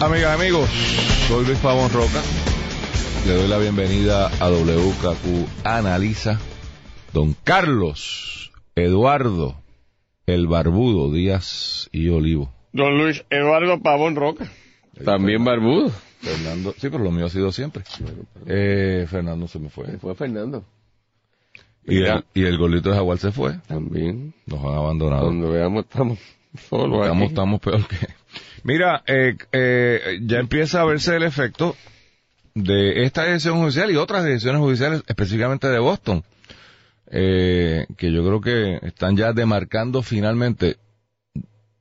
amigas y amigos. Soy Luis Pavón Roca. Le doy la bienvenida a WKQ Analiza. Don Carlos Eduardo El Barbudo Díaz y Olivo. Don Luis Eduardo Pavón Roca. También barbudo. Fernando, sí, pero lo mío ha sido siempre. Eh, Fernando se me fue. Fue Fernando. Y el, y el golito de Jaguar se fue. También. Nos han abandonado. Cuando veamos estamos solos Estamos, aquí. estamos peor que... Mira, eh, eh, ya empieza a verse el efecto de esta decisión judicial y otras decisiones judiciales, específicamente de Boston, eh, que yo creo que están ya demarcando finalmente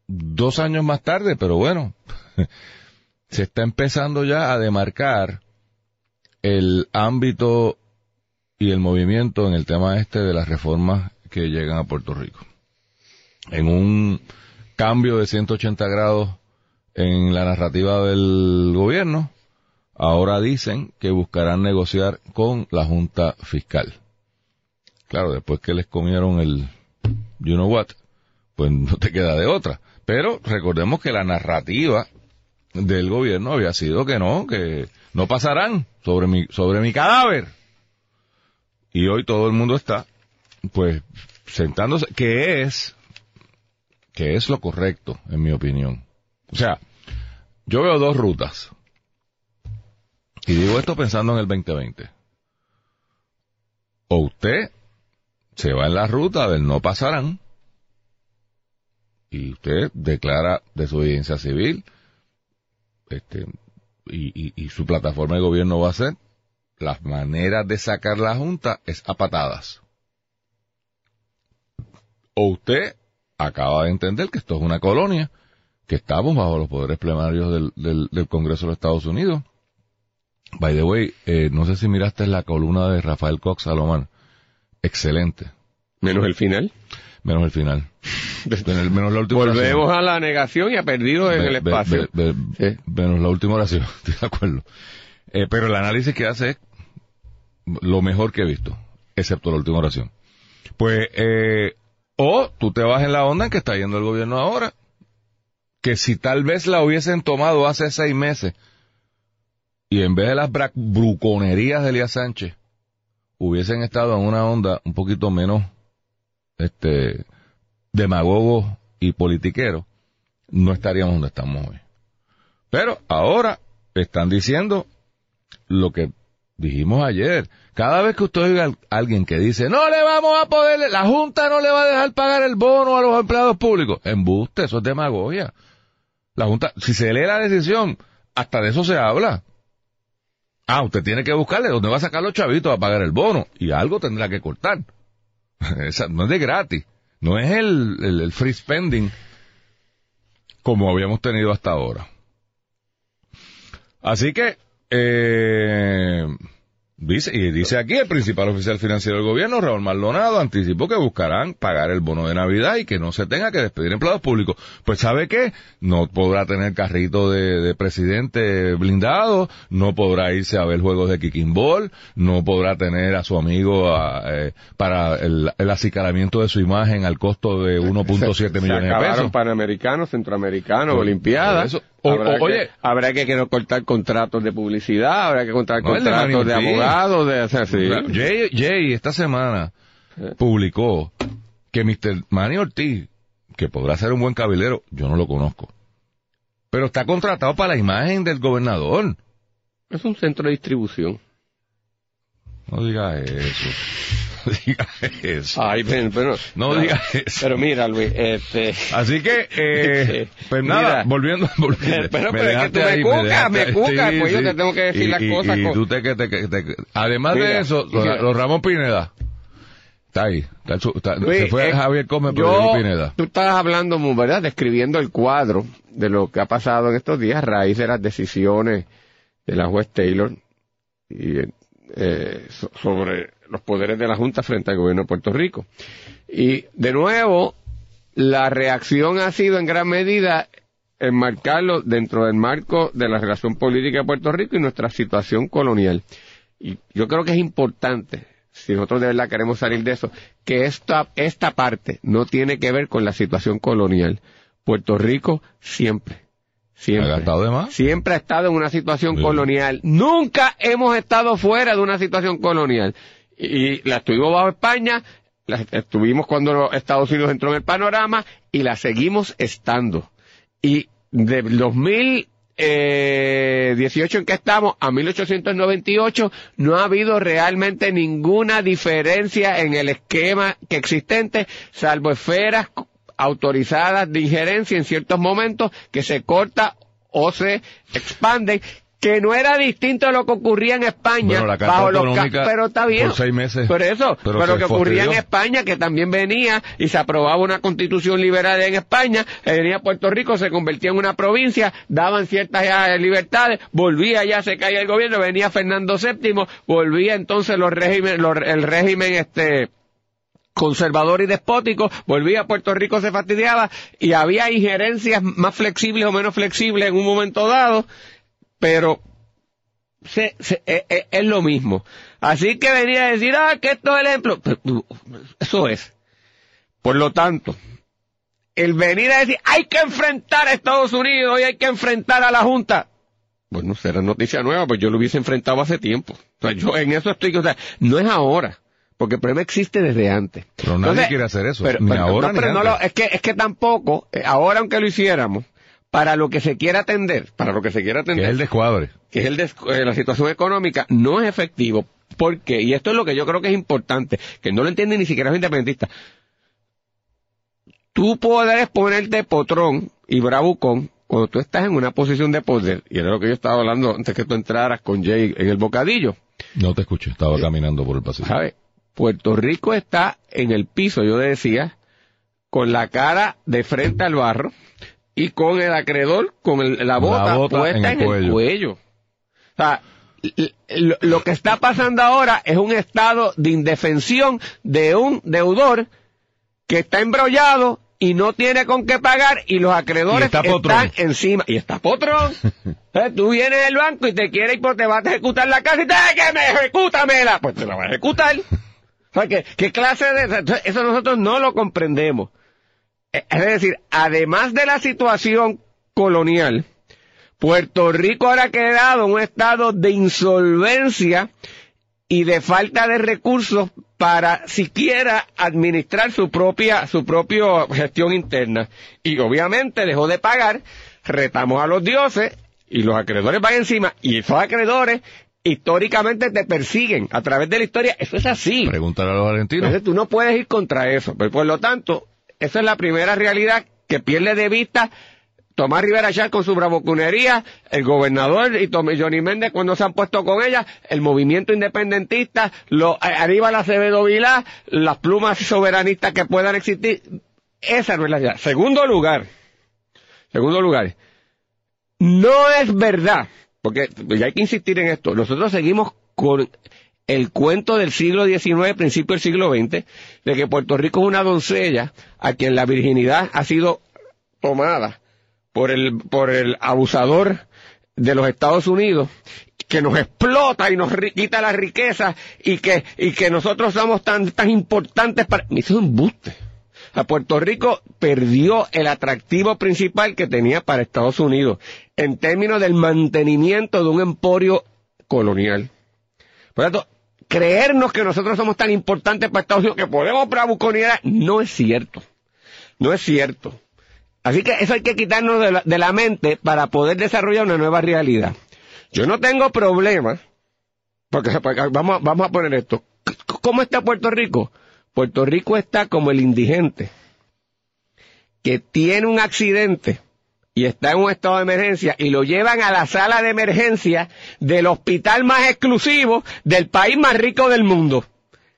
dos años más tarde, pero bueno, se está empezando ya a demarcar el ámbito y el movimiento en el tema este de las reformas que llegan a Puerto Rico. En un cambio de 180 grados en la narrativa del gobierno, ahora dicen que buscarán negociar con la Junta Fiscal. Claro, después que les comieron el you know what, pues no te queda de otra. Pero recordemos que la narrativa del gobierno había sido que no, que no pasarán sobre mi, sobre mi cadáver. Y hoy todo el mundo está, pues, sentándose, que es, que es lo correcto, en mi opinión. O sea, yo veo dos rutas. Y digo esto pensando en el 2020. O usted se va en la ruta del no pasarán y usted declara desobediencia civil este y, y, y su plataforma de gobierno va a ser las maneras de sacar la junta es a patadas. O usted acaba de entender que esto es una colonia, que estamos bajo los poderes plenarios del, del, del Congreso de los Estados Unidos. By the way, eh, no sé si miraste la columna de Rafael Cox Salomán. Excelente. Menos el final. Menos el final. Menos, menos la última Volvemos oración. a la negación y a perdido en el espacio. Sí. Menos la última oración, estoy de acuerdo. Eh, pero el análisis que hace es lo mejor que he visto, excepto la última oración. Pues, eh, o tú te vas en la onda en que está yendo el gobierno ahora, que si tal vez la hubiesen tomado hace seis meses, y en vez de las bruconerías de Elías Sánchez, hubiesen estado en una onda un poquito menos, este, demagogos y politiqueros, no estaríamos donde estamos hoy. Pero ahora están diciendo lo que dijimos ayer. Cada vez que usted oiga a alguien que dice, no le vamos a poder, la Junta no le va a dejar pagar el bono a los empleados públicos. Embuste, eso es demagogia. La Junta, si se lee la decisión, hasta de eso se habla. Ah, usted tiene que buscarle dónde va a sacar los chavitos a pagar el bono. Y algo tendrá que cortar. No es de gratis. No es el, el, el free spending como habíamos tenido hasta ahora. Así que, eh, dice, y dice aquí el principal oficial financiero del gobierno, Raúl Maldonado, anticipó que buscarán pagar el bono de Navidad y que no se tenga que despedir empleados públicos. Pues ¿sabe qué? No podrá tener carrito de, de presidente blindado, no podrá irse a ver juegos de kicking ball, no podrá tener a su amigo a, eh, para el, el acicalamiento de su imagen al costo de 1.7 Se millones de acabaron pesos. panamericanos, centroamericanos, olimpiadas. eso. O- habrá, o- que, oye. habrá que, cortar contratos de publicidad, habrá que cortar No, contratos de, abogados, de, o sea, sí. Jay, Jay esta semana publicó que Mr. Manny Ortiz, que podrá ser un buen cabilero, yo no lo conozco, pero está contratado para la imagen del gobernador. Es un centro de distribución. No diga eso. No diga eso. Ay, pero, pero- No diga eso. Pero mira, Luis, este... Así que, eh, pues nada, Mira. volviendo, volviendo. Pero- pero es que tú me ahí, cucas, me cucas, pues yo te tengo que decir Y- las y- cosas Y con- tú te, que te- que te- además de Mira, eso, los, los Ramón Pineda, Está ahí. Está está- Luis, se fue eh, Javier Gómez, pero yo- Pineda. Tú estabas hablando, ¿verdad? Describiendo el cuadro de lo que ha pasado en estos días a raíz de las decisiones de la juez Taylor y, eh, so- sobre los poderes de la Junta frente al gobierno de Puerto Rico. Y de nuevo, la reacción ha sido en gran medida enmarcarlo dentro del marco de la relación política de Puerto Rico y nuestra situación colonial. Y yo creo que es importante, si nosotros de verdad queremos salir de eso, que esta, esta parte no tiene que ver con la situación colonial. Puerto Rico siempre, siempre. ¿Ha gastado de más? Siempre ha estado en una situación Sí. colonial. Nunca hemos estado fuera de una situación colonial. Y la estuvimos bajo España, la estuvimos cuando Estados Unidos entró en el panorama y la seguimos estando. Y del 2018 en que estamos a 1898 no ha habido realmente ninguna diferencia en el esquema que existente, salvo esferas autorizadas de injerencia en ciertos momentos que se corta o se expanden, que no era distinto a lo que ocurría en España Bueno, bajo los pero está bien. por seis meses. Por eso, Pero pero, se que ocurría en. España, que también venía y se aprobaba una constitución liberal en España, eh, venía Puerto Rico, se convertía en una provincia, daban ciertas eh, libertades, volvía ya, se caía el gobierno, venía Fernando VII, volvía entonces los régimen, los- el régimen este conservador y despótico, volvía a Puerto Rico, se fastidiaba y había injerencias más flexibles o menos flexibles en un momento dado, pero se- se- eh, eh, es lo mismo. Así que venía a decir, ah, que esto es el ejemplo. Eso es. Por lo tanto, el venir a decir, hay que enfrentar a Estados Unidos y hay que enfrentar a la Junta. Bueno, será noticia nueva, pues yo lo hubiese enfrentado hace tiempo. O sea, yo en eso estoy, o sea, no es ahora. Porque el problema existe desde antes. Pero nadie quiere hacer eso, Pero, ni pero- ahora no, ni pero no antes. lo- es que, es que tampoco, eh, ahora aunque lo hiciéramos, para lo que se quiera atender, para lo que se quiera Que atender, es el descuadre. que es el des- eh, la situación económica, no es efectivo. ¿Por qué? Y esto es lo que yo creo que es importante, que no lo entiende ni siquiera los independentistas. Tú puedes ponerte potrón y bravucón cuando tú estás en una posición de poder, y era lo que yo estaba hablando antes que tú entraras con Jay en el bocadillo. No te escuché, estaba caminando por el pasillo. ¿Sabes? Puerto Rico está en el piso, yo decía, con la cara de frente al barro y con el acreedor, con el- la bota, bota puesta en en el el, cuello. O sea, lo, lo que está pasando ahora es un estado de indefensión de un deudor que está embrollado y no tiene con qué pagar y los acreedores Y está están encima. Y está potrón. Entonces, tú vienes del banco y te quiere ir por te vas a ejecutar la casa y te dice que me ejecútamela. Pues te la vas a ejecutar. O ¿qué, qué clase de...? Eso nosotros no lo comprendemos. Eh, Es decir, además de la situación colonial, Puerto Rico ahora ha quedado en un estado de insolvencia y de falta de recursos para siquiera administrar su propia, su propia gestión interna. Y obviamente dejó de pagar, retamos a los dioses y los acreedores van encima y esos acreedores históricamente te persiguen a través de la historia. Eso es así. Pregúntale a los argentinos. Entonces tú no puedes ir contra eso. Pero por lo tanto, esa es la primera realidad que pierde de vista Tomás Rivera Chávez con su bravuconería, el gobernador y Johnny Méndez cuando se han puesto con ella, el movimiento independentista, lo, a- Aníbal Acevedo Vilá, las plumas soberanistas que puedan existir. Esa no es la realidad. Segundo lugar, segundo lugar, no es verdad, porque ya hay que insistir en esto, nosotros seguimos con el cuento del siglo XIX, principio del siglo XX, de que Puerto Rico es una doncella a quien la virginidad ha sido tomada por el, por el abusador de los Estados Unidos que nos explota y nos quita la riqueza y que, y que nosotros somos tan, tan importantes para... Eso es un buste. A Puerto Rico perdió el atractivo principal que tenía para Estados Unidos en términos del mantenimiento de un emporio colonial. Por lo tanto, creernos que nosotros somos tan importantes para Estados Unidos que podemos bravuconear no es cierto. No es cierto. Así que eso hay que quitarnos de la, mente para poder desarrollar una nueva realidad. Yo no tengo problema, porque, porque vamos, vamos a poner esto. ¿Cómo está Puerto Rico? Puerto Rico está como el indigente, que tiene un accidente y está en un estado de emergencia y lo llevan a la sala de emergencia del hospital más exclusivo del país más rico del mundo,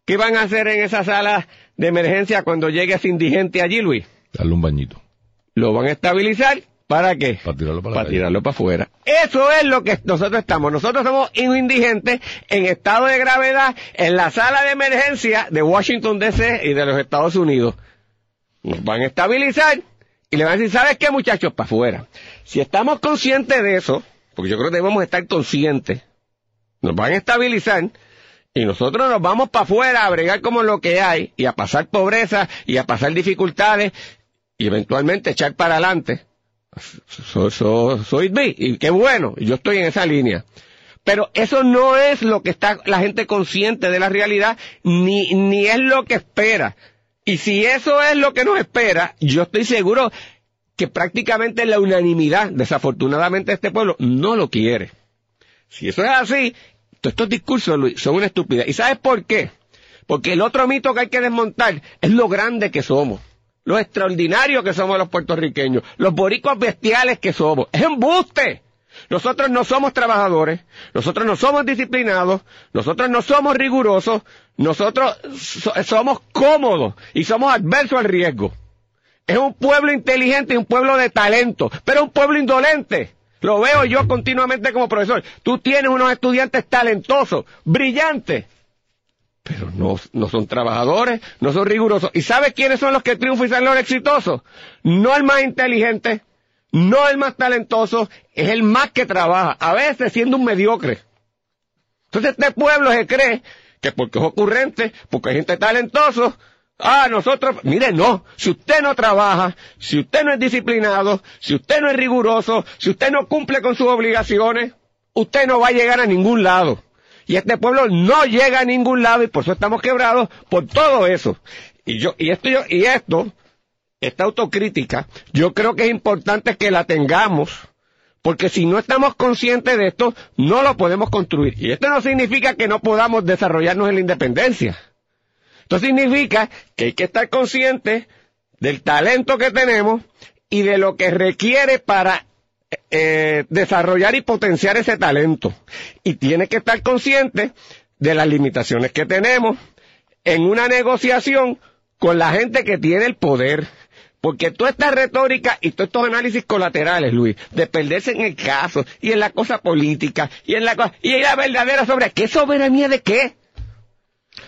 ¿Qué van a hacer en esa sala de emergencia cuando llegue ese indigente allí, Luis? Darle un bañito. Lo van a estabilizar. ¿Para qué? Para tirarlo para la Para calle. tirarlo para afuera. Eso es lo que nosotros estamos. Nosotros somos indigentes en estado de gravedad en la sala de emergencia de Washington DC y de los Estados Unidos. Nos van a estabilizar y le van a decir, ¿sabes qué muchachos? Para afuera. Si estamos conscientes de eso, porque yo creo que debemos estar conscientes, nos van a estabilizar y nosotros nos vamos para afuera a bregar como lo que hay y a pasar pobreza y a pasar dificultades y eventualmente echar para adelante. So, so, soy me, y qué bueno, yo estoy en esa línea. Pero eso no es lo que está la gente consciente de la realidad, ni, ni es lo que espera. Y si eso es lo que nos espera, yo estoy seguro que prácticamente la unanimidad, desafortunadamente, de este pueblo no lo quiere. Si eso es así, todos estos discursos, Luis, son una estupidez. ¿Y sabes por qué? Porque el otro mito que hay que desmontar es lo grande que somos. Lo extraordinario que somos los puertorriqueños. Los boricos bestiales que somos. Es embuste. Nosotros no somos trabajadores. Nosotros no somos disciplinados. Nosotros no somos rigurosos. Nosotros so- somos cómodos y somos adversos al riesgo. Es un pueblo inteligente y un pueblo de talento, pero un pueblo indolente. Lo veo yo continuamente como profesor. Tú tienes unos estudiantes talentosos, brillantes, pero no, no son trabajadores, no son rigurosos. ¿Y sabes quiénes son los que triunfan y son los exitosos? No el más inteligente, no el más talentoso, es el más que trabaja, a veces siendo un mediocre. Entonces este pueblo se cree que porque es ocurrente, porque hay gente talentoso, ah, nosotros, mire, no, si usted no trabaja, si usted no es disciplinado, si usted no es riguroso, si usted no cumple con sus obligaciones, usted no va a llegar a ningún lado. Y este pueblo no llega a ningún lado y por eso estamos quebrados por todo eso. Y yo, y esto, yo, y esto, esta autocrítica, yo creo que es importante que la tengamos, porque si no estamos conscientes de esto, no lo podemos construir. Y esto no significa que no podamos desarrollarnos en la independencia. Esto significa que hay que estar conscientes del talento que tenemos y de lo que requiere para eh, desarrollar y potenciar ese talento. Y tiene que estar consciente de las limitaciones que tenemos en una negociación con la gente que tiene el poder. Porque toda esta retórica y todos estos análisis colaterales, Luis, de perderse en el caso y en la cosa política y en la cosa, y la verdadera sobre qué soberanía de qué.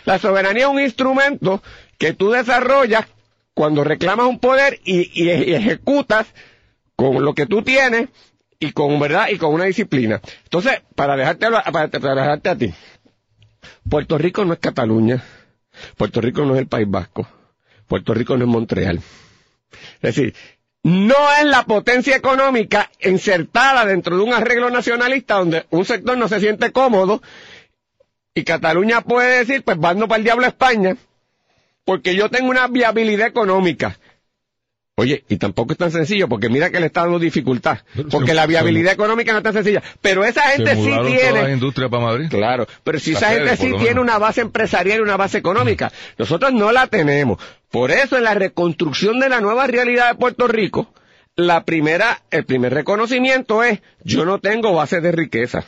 La soberanía es un instrumento que tú desarrollas cuando reclamas un poder y, y ejecutas con lo que tú tienes y con verdad y con una disciplina. Entonces, para dejarte, para, para dejarte a ti, Puerto Rico no es Cataluña, Puerto Rico no es el País Vasco, Puerto Rico no es Montreal. Es decir, no es la potencia económica insertada dentro de un arreglo nacionalista donde un sector no se siente cómodo y Cataluña puede decir, pues vando para el diablo a España, porque yo tengo una viabilidad económica. Oye, y tampoco es tan sencillo, porque mira que le está dando dificultad, porque se- la se- viabilidad económica no es tan sencilla. Pero esa gente sí todas las tiene, industrias para Madrid. Claro, pero si La esa gente sí tiene una base empresarial y una base económica, nosotros no la tenemos. Por eso en la reconstrucción de la nueva realidad de Puerto Rico, la primera, el primer reconocimiento es, yo no tengo base de riqueza.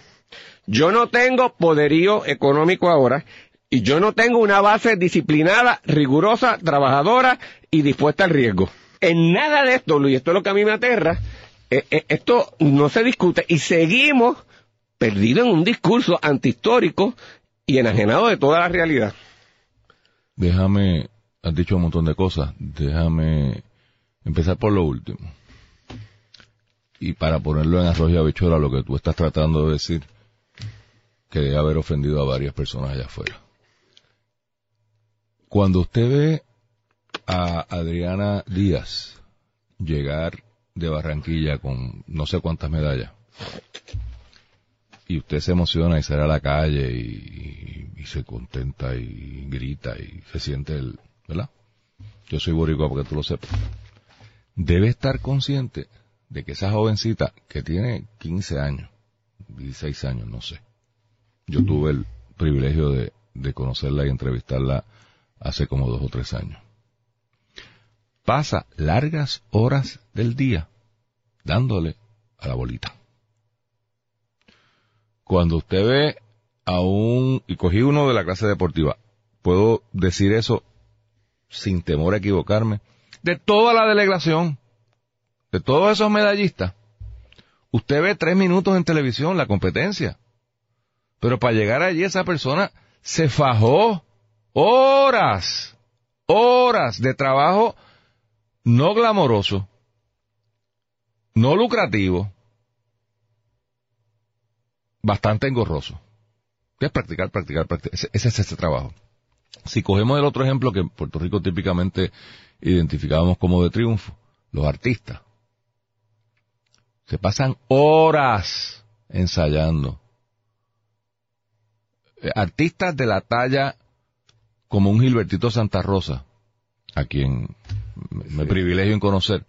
Yo no tengo poderío económico ahora y yo no tengo una base disciplinada, rigurosa, trabajadora y dispuesta al riesgo. En nada de esto, Luis, esto es lo que a mí me aterra, eh, eh, esto no se discute y seguimos perdidos en un discurso antihistórico y enajenado de toda la realidad. Déjame, has dicho un montón de cosas, déjame empezar por lo último. Y para ponerlo en arroz y habichuela, lo que tú estás tratando de decir, que debe haber ofendido a varias personas allá afuera. Cuando usted ve a Adriana Díaz llegar de Barranquilla con no sé cuántas medallas, y usted se emociona y sale a la calle y, se contenta y grita y se siente el, ¿verdad? Yo soy boricua porque tú lo sepas. Debe estar consciente de que esa jovencita que tiene 15 años, 16 años, no sé. Yo tuve el privilegio de, de conocerla y entrevistarla hace como dos o tres años. Pasa largas horas del día dándole a la bolita. Cuando usted ve a un, y cogí uno de la clase deportiva, puedo decir eso sin temor a equivocarme, de toda la delegación, de todos esos medallistas, usted ve tres minutos en televisión la competencia, pero para llegar allí esa persona se fajó horas, horas de trabajo no glamoroso, no lucrativo, bastante engorroso. Es practicar, practicar, practicar. Ese, ese es ese trabajo. Si cogemos el otro ejemplo que en Puerto Rico típicamente identificábamos como de triunfo, los artistas. Se pasan horas ensayando. Eh, Artistas de la talla como un Gilbertito Santa Rosa, a quien me- privilegio en conocer.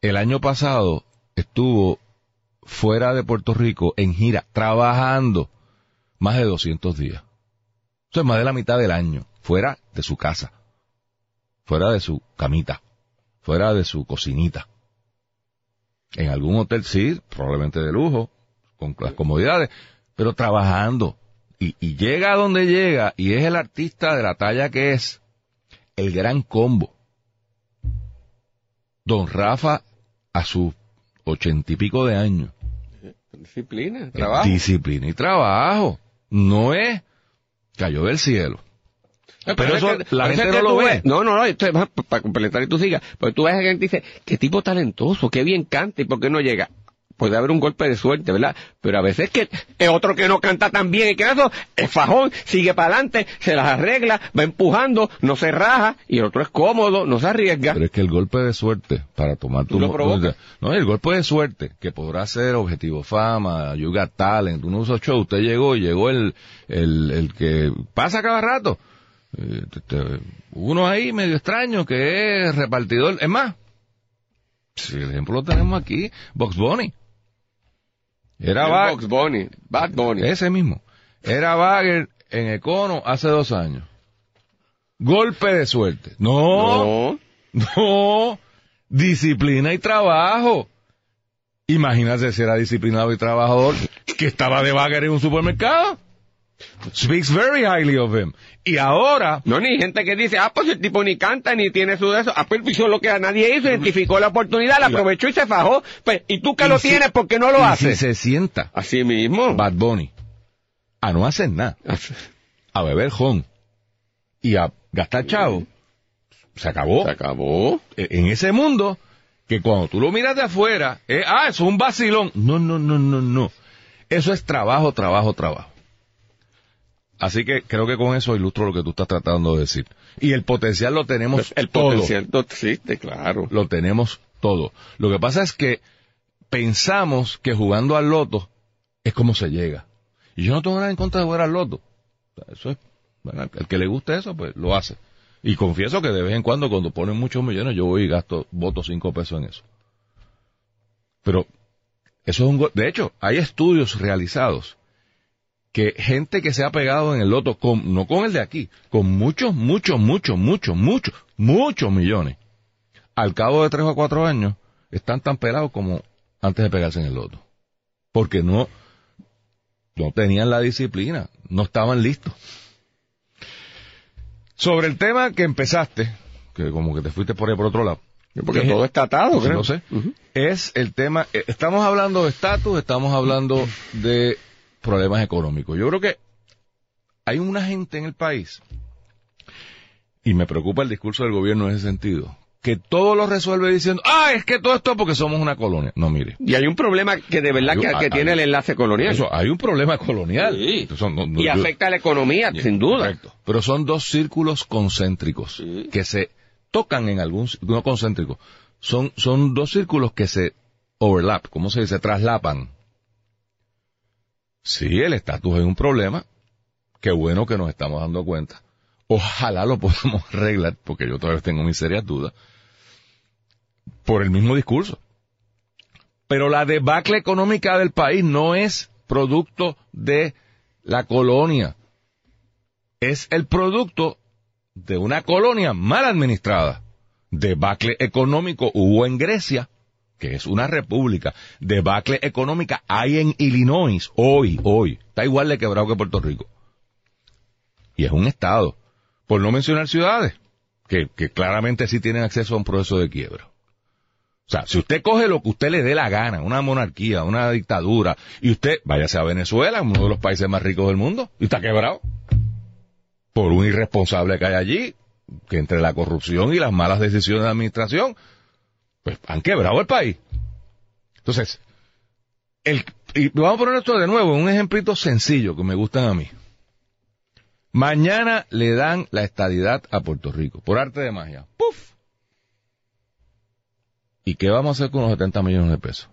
El año pasado estuvo fuera de Puerto Rico en gira, trabajando más de 200 días. Eso es más de la mitad del año, fuera de su casa, fuera de su camita, fuera de su cocinita. En algún hotel sí, probablemente de lujo, con las comodidades, pero trabajando. Y, y llega a donde llega y es el artista de la talla que es, el gran combo. Don Rafa a sus ochenta y pico de años. Disciplina, trabajo. Disciplina y trabajo. No es cayó del cielo. Pero eso que- la gente no lo ve. ves- No, no, no, esto es más para completar y tú sigas. Porque tú ves a gente que dice, qué tipo talentoso, qué bien canta y por qué no llega. Puede haber un golpe de suerte, ¿verdad? Pero a veces que es otro que no canta tan bien y que eso es fajón, sigue para adelante, se las arregla, va empujando, no se raja y el otro es cómodo, no se arriesga. Pero es que el golpe de suerte para tomar tu lo provocas. No, el golpe de suerte que podrá ser Objetivo Fama, You Got Talent, uno de esos shows, usted llegó y llegó el, el, el que pasa cada rato. Eh, uno ahí medio extraño que es repartidor. Es más, si el ejemplo lo tenemos aquí, Box Bunny. Era Bag- Bunny, Bad Bunny. ese mismo. Era Bagger en Econo hace dos años. Golpe de suerte. No, No, disciplina y trabajo. Imagínate si era disciplinado y trabajador que estaba de bagger en un supermercado. Speaks very highly of him. Y ahora, No, ni gente que dice, ah, pues el tipo ni canta ni tiene su de eso. Ah, pues hizo lo que nadie hizo, identificó la oportunidad, la aprovechó y se fajó. Pues, y tú que Y lo si- tienes, ¿por qué no lo y haces? si se sienta Así mismo. Bad Bunny a no hacer nada, a beber jon y a gastar chavo, se acabó. Se acabó. E- En ese mundo que cuando tú lo miras de afuera, es, ah, eso es un vacilón. No, no, no, no, no. Eso es trabajo, trabajo, trabajo. Así que creo que con eso ilustro lo que tú estás tratando de decir. Y el potencial lo tenemos Pues el todo. potencial no existe, claro. Lo tenemos todo. Lo que pasa es que pensamos que jugando al loto es como se llega. Y yo no tengo nada en contra de jugar al loto. Eso es, ¿verdad? el que le guste eso, pues lo hace. Y confieso que de vez en cuando, cuando ponen muchos millones, yo voy y gasto, voto cinco pesos en eso. Pero eso es un... De hecho, hay estudios realizados que gente que se ha pegado en el loto, con, no con el de aquí, con muchos, muchos, muchos, muchos, muchos, muchos millones, al cabo de tres o cuatro años, están tan pelados como antes de pegarse en el loto. Porque no, no tenían la disciplina, no estaban listos. Sobre el tema que empezaste, que como que te fuiste por ahí por otro lado. Porque que- todo está atado, Sí, creo. no sé. Es el tema, eh, estamos hablando de estatus, estamos hablando de problemas económicos. Yo creo que hay una gente en el país, y me preocupa el discurso del gobierno en ese sentido, que todo lo resuelve diciendo, ah, es que todo esto es porque somos una colonia. No, mire. Y hay un problema que de verdad Hay que, que hay- tiene el enlace colonial. Eso, hay un problema colonial. Sí. Eso no- no- y yo- afecta a la economía, sin duda. Correcto. Pero son dos círculos concéntricos Sí. que se tocan en algún, no concéntricos, son, son dos círculos que se overlap, ¿cómo se dice? Traslapan. Sí, el estatus es un problema. Qué bueno que nos estamos dando cuenta. Ojalá lo podamos arreglar, porque yo todavía tengo mis serias dudas, por el mismo discurso. Pero la debacle económica del país no es producto de la colonia. Es el producto de una colonia mal administrada. Debacle económico hubo en Grecia, que es una república. Debacle económica hay en Illinois, hoy, hoy. Está igual de quebrado que Puerto Rico. Y es un estado. por no mencionar ciudades, que, que claramente sí tienen acceso a un proceso de quiebra. O sea, si usted coge lo que usted le dé la gana, una monarquía, una dictadura, y usted váyase a Venezuela, uno de los países más ricos del mundo, y está quebrado. Por un irresponsable que hay allí, que entre la corrupción y las malas decisiones de administración, pues han quebrado el país. Entonces, el, y vamos a poner esto de nuevo, un ejemplito sencillo que me gustan a mí. Mañana le dan la estadidad a Puerto Rico, por arte de magia. ¡Puf! ¿Y qué vamos a hacer con los 70 millones de pesos?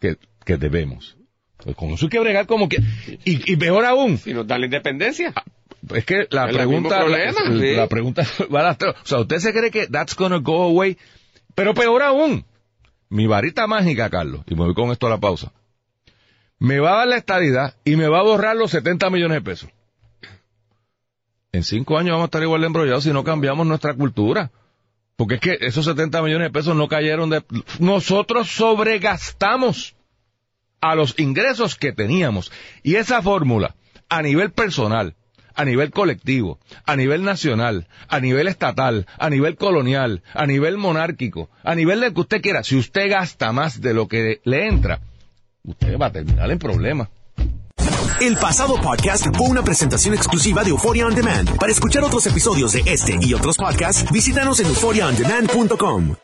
Que, que debemos. Pues con eso hay que bregar como que... Y, y peor aún, Si nos da la independencia. es que la pregunta, mismo la, problema, sí. la pregunta. O sea, usted se cree que that's gonna go away, pero peor aún, mi varita mágica, Carlos, y me voy con esto a la pausa, me va a dar la estadidad y me va a borrar los 70 millones de pesos. En cinco años vamos a estar igual de embrollados si no cambiamos nuestra cultura. Porque es que esos 70 millones de pesos no cayeron de... Nosotros sobregastamos a los ingresos que teníamos. Y esa fórmula, a nivel personal, a nivel colectivo, a nivel nacional, a nivel estatal, a nivel colonial, a nivel monárquico, a nivel del que usted quiera, si usted gasta más de lo que le entra, usted va a terminar en problemas. El pasado podcast fue una presentación exclusiva de Euphoria On Demand. Para escuchar otros episodios de este y otros podcasts, visítanos en euphoriaondemand.com.